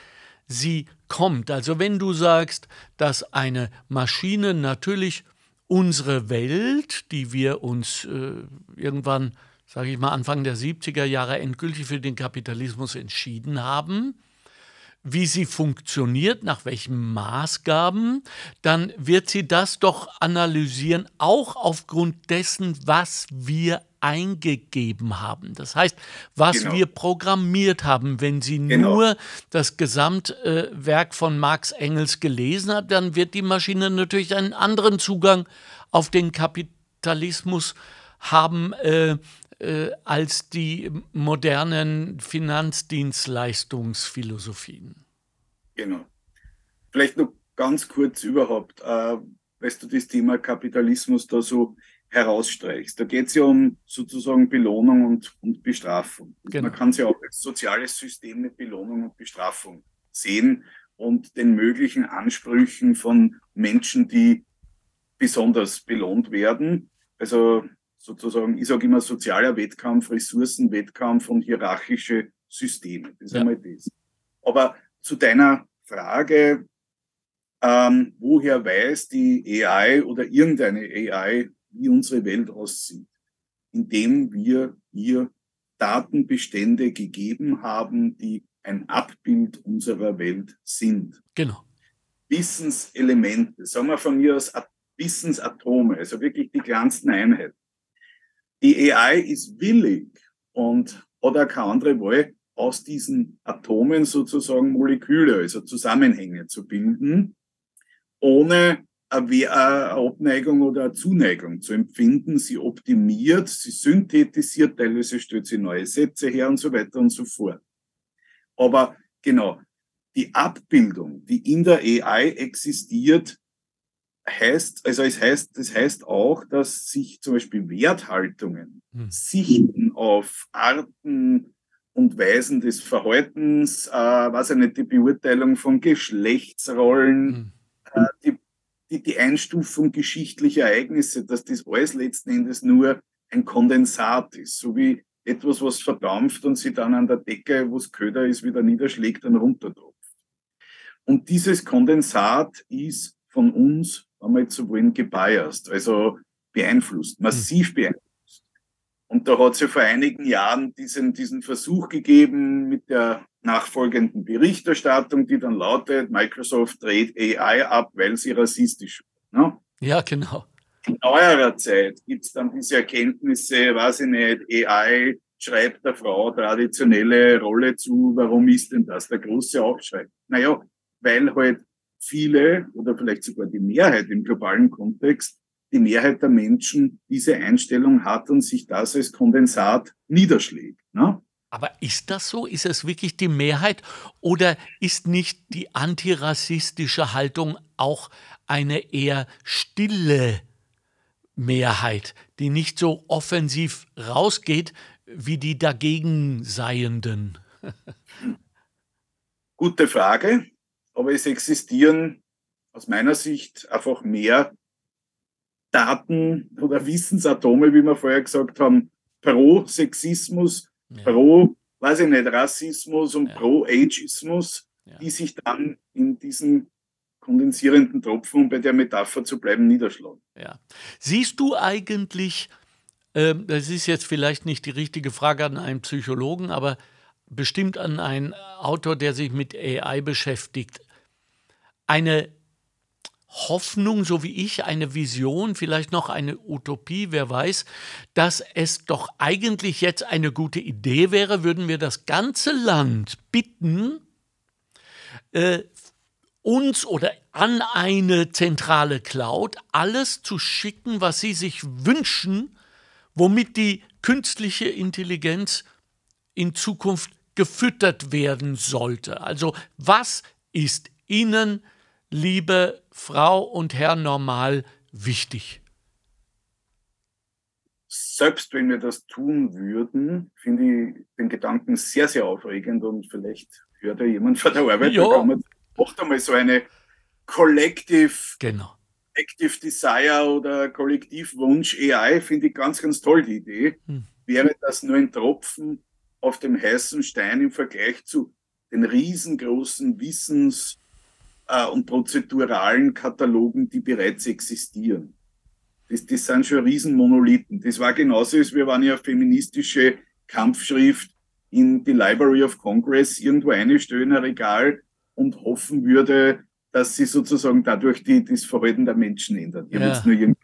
sie kommt. Also wenn du sagst, dass eine Maschine natürlich unsere Welt, die wir uns äh, irgendwann, sage ich mal, Anfang der 70er Jahre endgültig für den Kapitalismus entschieden haben, wie sie funktioniert, nach welchen Maßgaben, dann wird sie das doch analysieren, auch aufgrund dessen, was wir eingegeben haben. Das heißt, was genau. wir programmiert haben. Wenn Sie genau. nur das Gesamtwerk äh, von Marx Engels gelesen hat, dann wird die Maschine natürlich einen anderen Zugang auf den Kapitalismus haben äh, äh, als die modernen Finanzdienstleistungsphilosophien. Genau. Vielleicht noch ganz kurz überhaupt, äh, weißt du das Thema Kapitalismus da so herausstreichst. Da geht es ja um sozusagen Belohnung und, und Bestrafung. Genau. Man kann es ja auch als soziales System mit Belohnung und Bestrafung sehen und den möglichen Ansprüchen von Menschen, die besonders belohnt werden. Also sozusagen, ich sage immer sozialer Wettkampf, Ressourcenwettkampf und hierarchische Systeme. Das ist ja. einmal das. Aber zu deiner Frage, ähm, woher weiß die AI oder irgendeine AI, wie unsere Welt aussieht, indem wir ihr Datenbestände gegeben haben, die ein Abbild unserer Welt sind. Genau. Wissenselemente, sagen wir von mir aus Wissensatome, also wirklich die kleinsten Einheiten. Die AI ist willig und auch keine andere Wahl, aus diesen Atomen sozusagen Moleküle, also Zusammenhänge zu bilden, ohne eine Abneigung oder eine Zuneigung zu empfinden. Sie optimiert, sie synthetisiert, teilweise stellt sie neue Sätze her und so weiter und so fort. Aber genau, die Abbildung, die in der AI existiert, heißt, also es heißt, das heißt auch, dass sich zum Beispiel Werthaltungen, hm. Sichten auf Arten und Weisen des Verhaltens, äh, was nicht, die Beurteilung von Geschlechtsrollen, hm. äh, die die, die Einstufung geschichtlicher Ereignisse, dass das alles letzten Endes nur ein Kondensat ist, so wie etwas, was verdampft und sich dann an der Decke, wo es Köder ist, wieder niederschlägt und runtertropft. Und dieses Kondensat ist von uns, wenn wir jetzt so wollen, gebiased, also beeinflusst, massiv hm. beeinflusst. Und da hat es ja vor einigen Jahren diesen, diesen Versuch gegeben mit der nachfolgenden Berichterstattung, die dann lautet, Microsoft dreht AI ab, weil sie rassistisch ist. Ne? Ja, genau. In neuerer Zeit gibt es dann diese Erkenntnisse, weiß ich nicht, AI schreibt der Frau traditionelle Rolle zu, warum ist denn das der große Aufschrei? Naja, weil halt viele oder vielleicht sogar die Mehrheit im globalen Kontext, die Mehrheit der Menschen diese Einstellung hat und sich das als Kondensat niederschlägt. Ne? Aber ist das so? Ist es wirklich die Mehrheit? Oder ist nicht die antirassistische Haltung auch eine eher stille Mehrheit, die nicht so offensiv rausgeht wie die dagegen Seienden? Gute Frage, aber es existieren aus meiner Sicht einfach mehr Daten oder Wissensatome, wie wir vorher gesagt haben, pro Sexismus ja. pro, weiß ich nicht, Rassismus und ja. pro Ageismus, ja. die sich dann in diesen kondensierenden Tropfen, um bei der Metapher zu bleiben, niederschlagen. Ja. Siehst du eigentlich, äh, das ist jetzt vielleicht nicht die richtige Frage an einen Psychologen, aber bestimmt an einen Autor, der sich mit AI beschäftigt, eine Hoffnung, so wie ich, eine Vision, vielleicht noch eine Utopie, wer weiß, dass es doch eigentlich jetzt eine gute Idee wäre, würden wir das ganze Land bitten, äh, uns oder an eine zentrale Cloud alles zu schicken, was sie sich wünschen, womit die künstliche Intelligenz in Zukunft gefüttert werden sollte. Also was ist Ihnen, liebe Frau und Herr Normal, wichtig? Selbst wenn wir das tun würden, finde ich den Gedanken sehr, sehr aufregend und vielleicht hört ja jemand von der Arbeit, Ja. da kann man macht einmal so eine Collective Genau. Active Desire oder Kollektivwunsch AI finde ich ganz, ganz toll, die Idee. Hm. Wäre das nur ein Tropfen auf dem heißen Stein im Vergleich zu den riesengroßen Wissens- äh, und prozeduralen Katalogen, die bereits existieren. Das, das sind schon Riesenmonolithen. Das war genauso, als wir waren ja feministische Kampfschrift in die Library of Congress irgendwo einstellen, ein Regal und hoffen würde, dass sie sozusagen dadurch die, das Verhalten der Menschen ändert. Ich Ja. nur irgendwie,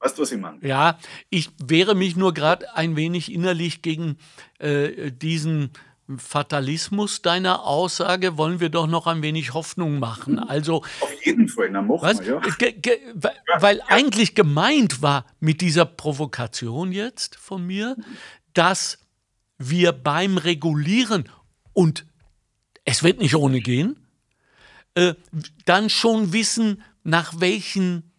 weißt du, was ich meine? Ja, ich wehre mich nur gerade ein wenig innerlich gegen äh, diesen Fatalismus deiner Aussage. Wollen wir doch noch ein wenig Hoffnung machen. Also, Auf jeden Fall, na machen wir, ja. Weil, weil eigentlich gemeint war mit dieser Provokation jetzt von mir, dass wir beim Regulieren und es wird nicht ohne gehen, äh, dann schon wissen, nach welchen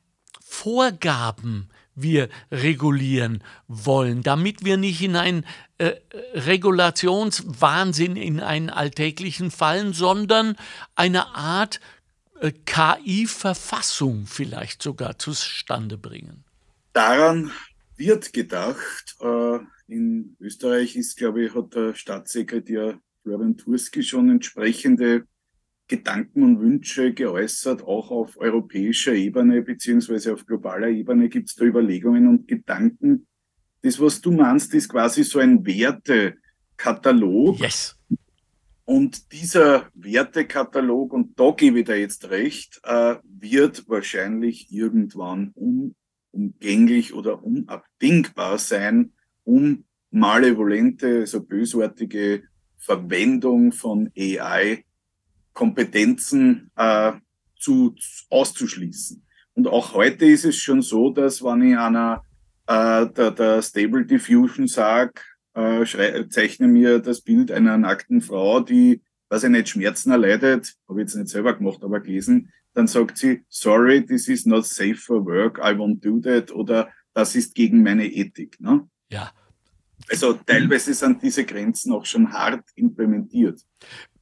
Vorgaben wir regulieren wollen, damit wir nicht in einen äh, Regulationswahnsinn, in einen alltäglichen fallen, sondern eine Art äh, KI-Verfassung vielleicht sogar zustande bringen. Daran wird gedacht. Äh, in Österreich ist, glaube ich, hat der Staatssekretär Florian Turski schon entsprechende Gedanken und Wünsche geäußert, auch auf europäischer Ebene beziehungsweise auf globaler Ebene gibt es da Überlegungen und Gedanken. Das, was du meinst, ist quasi so ein Wertekatalog. Yes. Und dieser Wertekatalog, und da gebe ich dir jetzt recht, äh, wird wahrscheinlich irgendwann unumgänglich oder unabdingbar sein, um malevolente, also bösartige Verwendung von AI Kompetenzen äh, zu, auszuschließen. Und auch heute ist es schon so, dass wenn ich einer äh, der, der Stable Diffusion sage, äh, zeichne mir das Bild einer nackten Frau, die, weiß ich nicht, Schmerzen erleidet, habe ich jetzt nicht selber gemacht, aber gelesen, dann sagt sie, sorry, this is not safe for work, I won't do that, oder das ist gegen meine Ethik. Ne? Ja. Also teilweise sind diese Grenzen auch schon hart implementiert.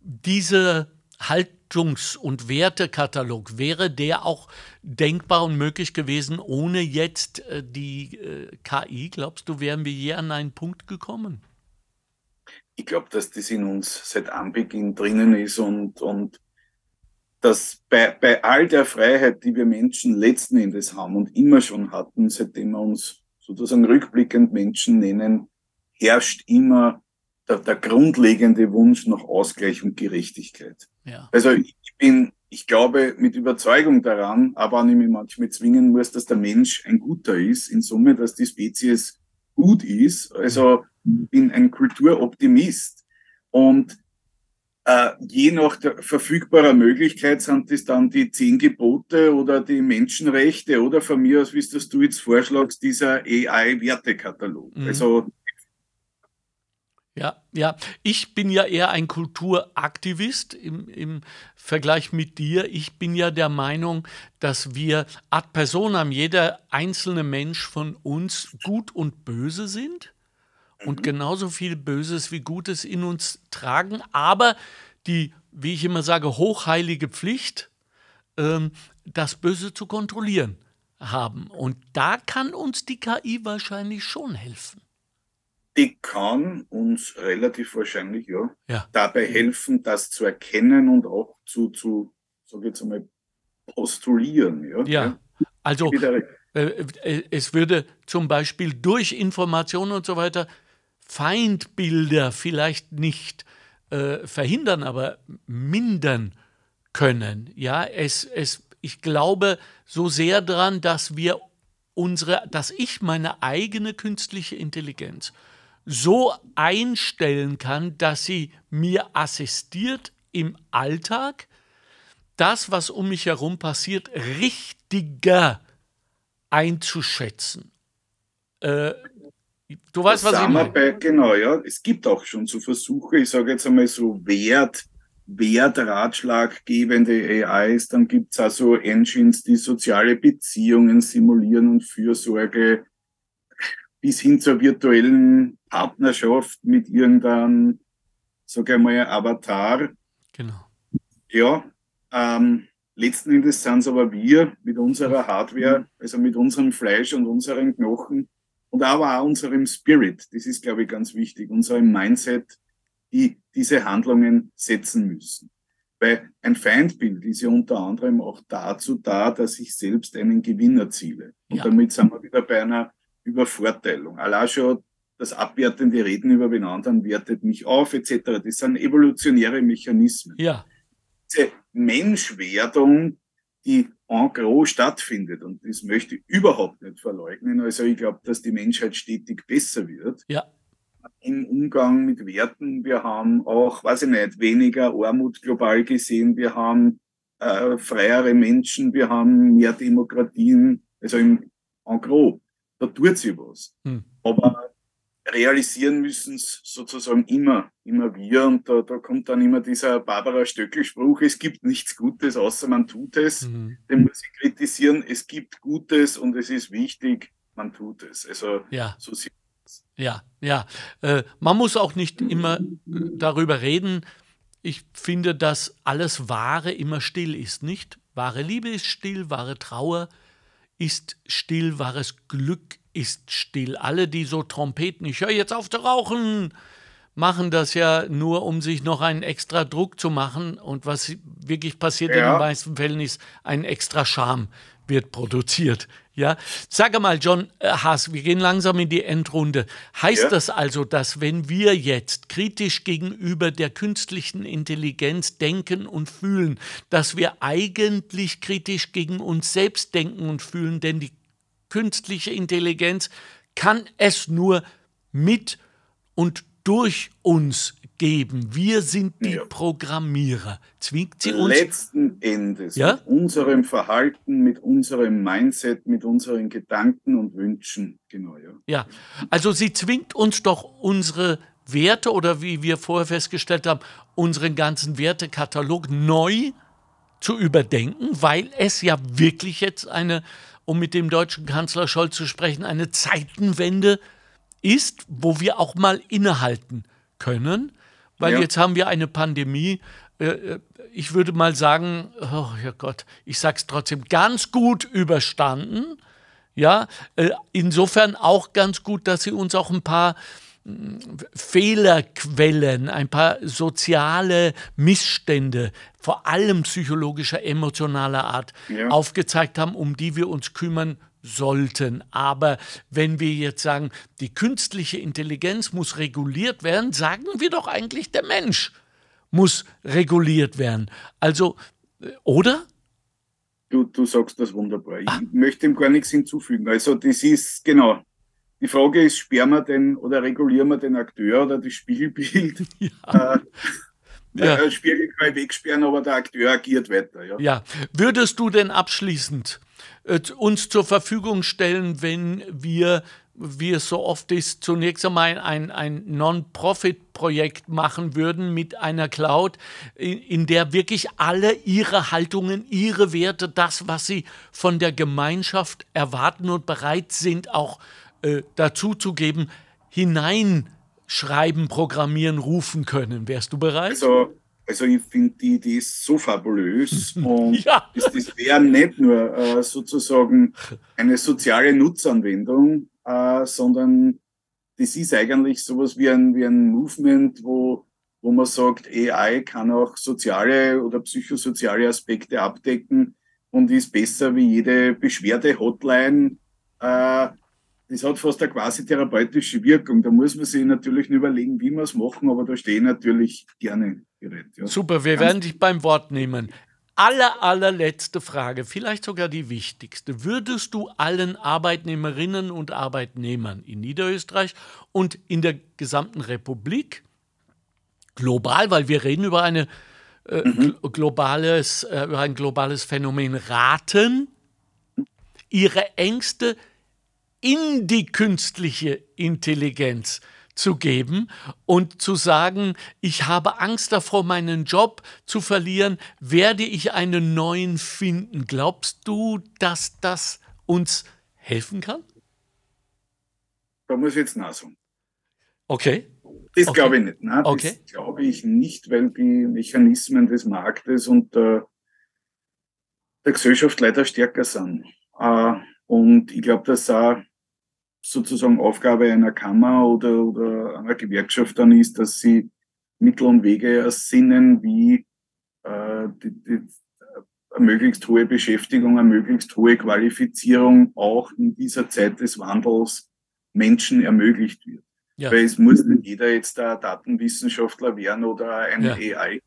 Diese Haltungs- und Wertekatalog, wäre der auch denkbar und möglich gewesen ohne jetzt äh, die äh, KI? Glaubst du, wären wir je an einen Punkt gekommen? Ich glaube, dass das in uns seit Anbeginn drinnen ist und, und dass bei, bei all der Freiheit, die wir Menschen letzten Endes haben und immer schon hatten, seitdem wir uns sozusagen rückblickend Menschen nennen, herrscht immer der, der grundlegende Wunsch nach Ausgleich und Gerechtigkeit. Ja. Also ich bin, ich glaube mit Überzeugung daran, aber wenn ich mich manchmal zwingen muss, dass der Mensch ein Guter ist, in Summe, dass die Spezies gut ist. Also bin ein Kulturoptimist. Und äh, je nach der verfügbarer Möglichkeit sind das dann die zehn Gebote oder die Menschenrechte oder von mir aus, wie es das du jetzt vorschlagst, dieser AI-Wertekatalog. Mhm. Also Ja, ja. Ich bin ja eher ein Kulturaktivist im, im Vergleich mit dir. Ich bin ja der Meinung, dass wir ad personam, jeder einzelne Mensch von uns gut und böse sind und genauso viel Böses wie Gutes in uns tragen, aber die, wie ich immer sage, hochheilige Pflicht, ähm, das Böse zu kontrollieren haben. Und da kann uns die KI wahrscheinlich schon helfen. Die kann uns relativ wahrscheinlich ja, Ja. dabei helfen, das zu erkennen und auch zu, zu sage ich jetzt einmal, postulieren. Ja, Ja, also äh, äh, es würde zum Beispiel durch Informationen und so weiter Feindbilder vielleicht nicht äh, verhindern, aber mindern können. Ja, es, es, ich glaube so sehr daran, dass wir unsere, dass ich meine eigene künstliche Intelligenz so einstellen kann, dass sie mir assistiert im Alltag, das, was um mich herum passiert, richtiger einzuschätzen. Äh, Du weißt, was ich meine. Bei, genau, ja. Es gibt auch schon so Versuche, ich sage jetzt einmal so Wert, wertratschlaggebende AIs. Dann gibt's auch so Engines, die soziale Beziehungen simulieren und Fürsorge bis hin zur virtuellen Partnerschaft mit irgendeinem, sage ich mal, Avatar. Genau. Ja, ähm, letzten Endes sind es aber wir mit unserer Hardware, also mit unserem Fleisch und unseren Knochen und aber auch unserem Spirit. Das ist, glaube ich, ganz wichtig, unserem Mindset, die diese Handlungen setzen müssen. Weil ein Feindbild ist ja unter anderem auch dazu da, dass ich selbst einen Gewinn erziele. Und ja. damit sind wir wieder bei einer Übervorteilung. Allein schon das abwertende Reden über den anderen wertet mich auf, etc. Das sind evolutionäre Mechanismen. Ja. Diese Menschwerdung, die en gros stattfindet, und das möchte ich überhaupt nicht verleugnen. Also ich glaube, dass die Menschheit stetig besser wird. Ja. Im Umgang mit Werten. Wir haben auch, weiß ich nicht, weniger Armut global gesehen. Wir haben äh, freiere Menschen. Wir haben mehr Demokratien. Also im en gros da tut sie was. Hm. Aber realisieren müssen es sozusagen immer, immer wir. Und da, da kommt dann immer dieser Barbara Stöckel-Spruch, es gibt nichts Gutes, außer man tut es. Mhm. Den muss ich kritisieren. Es gibt Gutes und es ist wichtig, man tut es. Also ja. so sieht ja, ja. Äh, man muss auch nicht immer äh, darüber reden. Ich finde, dass alles Wahre immer still ist, nicht? Wahre Liebe ist still, wahre Trauer ist still, wahres Glück ist still. Alle, die so trompeten, ich höre jetzt auf zu rauchen, machen das ja nur, um sich noch einen extra Druck zu machen. Und was wirklich passiert ja. in den meisten Fällen ist, ein extra Scham wird produziert. Ja, sage mal, John äh, Haas, wir gehen langsam in die Endrunde. Heißt ja. das also, dass wenn wir jetzt kritisch gegenüber der künstlichen Intelligenz denken und fühlen, dass wir eigentlich kritisch gegen uns selbst denken und fühlen, denn die künstliche Intelligenz kann es nur mit und durch uns geben. Wir sind die ja. Programmierer. Zwingt sie uns. Letzten Endes ja? mit unserem Verhalten, mit unserem Mindset, mit unseren Gedanken und Wünschen. Genau, ja. Ja, also sie zwingt uns doch unsere Werte oder wie wir vorher festgestellt haben, unseren ganzen Wertekatalog neu zu überdenken, weil es ja wirklich jetzt eine, um mit dem deutschen Kanzler Scholz zu sprechen, eine Zeitenwende ist, wo wir auch mal innehalten können weil ja. jetzt haben wir eine Pandemie. Äh, äh, ich würde mal sagen, oh ja Gott, ich sage es trotzdem, ganz gut überstanden. Ja, äh, insofern auch ganz gut, dass sie uns auch ein paar hm, Fehlerquellen, ein paar soziale Missstände, vor allem psychologischer, emotionaler Art, ja. aufgezeigt haben, um die wir uns kümmern sollten. Aber wenn wir jetzt sagen, die künstliche Intelligenz muss reguliert werden, sagen wir doch eigentlich, der Mensch muss reguliert werden. Also, äh, oder? Du, du sagst das wunderbar. Ich ah. möchte ihm gar nichts hinzufügen. Also, das ist genau. Die Frage ist, sperren wir den oder regulieren wir den Akteur oder das Spielbild? *laughs* Ja. Äh, ja. Spiegel kann ich wegsperren, aber der Akteur agiert weiter. Ja. ja. Würdest du denn abschließend uns zur Verfügung stellen, wenn wir, wie es so oft ist, zunächst einmal ein, ein Non-Profit-Projekt machen würden mit einer Cloud, in, in der wirklich alle ihre Haltungen, ihre Werte, das, was sie von der Gemeinschaft erwarten und bereit sind, auch äh, dazu zu geben, hineinschreiben, programmieren, rufen können. Wärst du bereit? Also also ich finde die Idee so fabulös *laughs* und ja. das, das wäre nicht nur äh, sozusagen eine soziale Nutzanwendung, äh, sondern das ist eigentlich sowas wie ein, wie ein Movement, wo, wo man sagt, AI kann auch soziale oder psychosoziale Aspekte abdecken und ist besser wie jede Beschwerde-Hotline. Äh, das hat fast eine quasi therapeutische Wirkung. Da muss man sich natürlich nur überlegen, wie wir es machen, aber da stehe ich natürlich gerne bereit. Ja. Super, wir Ganz werden dich beim Wort nehmen. Aller, allerletzte Frage, vielleicht sogar die wichtigste. Würdest du allen Arbeitnehmerinnen und Arbeitnehmern in Niederösterreich und in der gesamten Republik global, weil wir reden über, eine, äh, mhm. globales, äh, über ein globales Phänomen, raten, ihre Ängste in die künstliche Intelligenz zu geben und zu sagen, ich habe Angst davor, meinen Job zu verlieren, werde ich einen neuen finden. Glaubst du, dass das uns helfen kann? Da muss ich jetzt nachsagen. Okay. Das okay. glaube ich nicht. Nein, okay. Das glaube ich nicht, weil die Mechanismen des Marktes und der, der Gesellschaft leider stärker sind. Äh, und ich glaube, dass auch sozusagen Aufgabe einer Kammer oder, oder einer Gewerkschaft dann ist, dass sie Mittel und Wege ersinnen, wie äh, die, die, eine möglichst hohe Beschäftigung, eine möglichst hohe Qualifizierung auch in dieser Zeit des Wandels Menschen ermöglicht wird. Ja. Weil es muss nicht jeder jetzt ein Datenwissenschaftler werden oder ein ja. AI,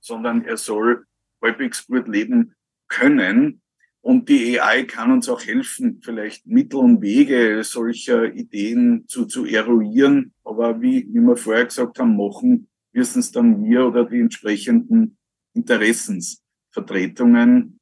sondern er soll halbwegs gut leben können und die AI kann uns auch helfen, vielleicht Mittel und Wege solcher Ideen zu, zu eruieren. Aber wie, wie wir vorher gesagt haben, machen müssen es dann wir oder die entsprechenden Interessensvertretungen.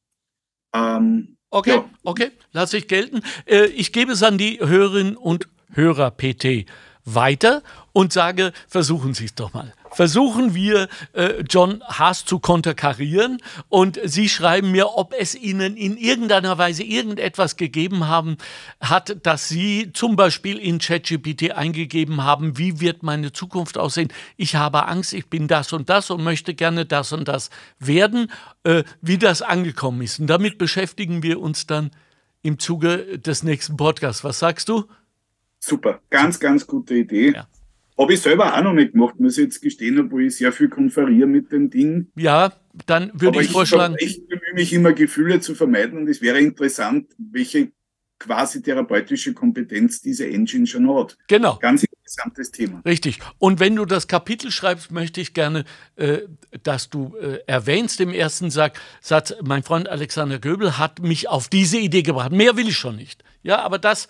Ähm, okay, ja. okay, lasse ich gelten. Äh, ich gebe es an die Hörerinnen und Hörer PT weiter und sage, versuchen Sie es doch mal versuchen wir, äh, John Haas zu konterkarieren und Sie schreiben mir, ob es Ihnen in irgendeiner Weise irgendetwas gegeben haben hat, dass Sie zum Beispiel in ChatGPT eingegeben haben, wie wird meine Zukunft aussehen? Ich habe Angst, ich bin das und das und möchte gerne das und das werden, äh, wie das angekommen ist. Und damit beschäftigen wir uns dann im Zuge des nächsten Podcasts. Was sagst du? Super, ganz, ganz gute Idee. Ja. Habe ich selber auch noch nicht gemacht, muss ich jetzt gestehen, obwohl ich sehr viel konferiere mit dem Ding. Ja, dann würde ich, ich vorschlagen. Ich bemühe mich immer, Gefühle zu vermeiden und es wäre interessant, welche quasi therapeutische Kompetenz diese Engine schon hat. Genau. Ganz interessantes Thema. Richtig. Und wenn du das Kapitel schreibst, möchte ich gerne, äh, dass du äh, erwähnst im ersten Satz, mein Freund Alexander Göbel hat mich auf diese Idee gebracht. Mehr will ich schon nicht. Ja, aber das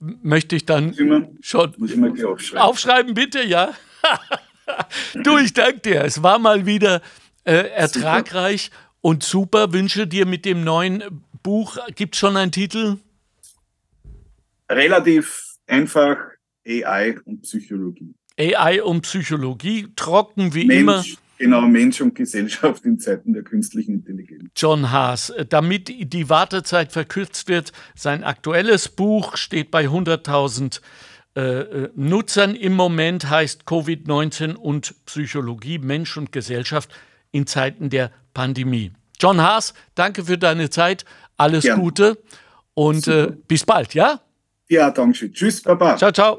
möchte ich dann immer, schon muss ich mal aufschreiben. aufschreiben, bitte, ja. *laughs* du, ich danke dir. Es war mal wieder äh, ertragreich super. und super. Wünsche dir mit dem neuen Buch, gibt es schon einen Titel? Relativ einfach AI und Psychologie. AI und Psychologie, trocken wie Mensch, immer. Genau, Mensch und Gesellschaft in Zeiten der künstlichen Intelligenz. John Haas, damit die Wartezeit verkürzt wird, sein aktuelles Buch steht bei 100.000 äh, Nutzern im Moment, heißt Covid-19 und Psychologie, Mensch und Gesellschaft in Zeiten der Pandemie. John Haas, danke für deine Zeit, alles Gern. Gute und äh, bis bald, ja? Ja, danke schön. Tschüss, Baba. Ciao, ciao.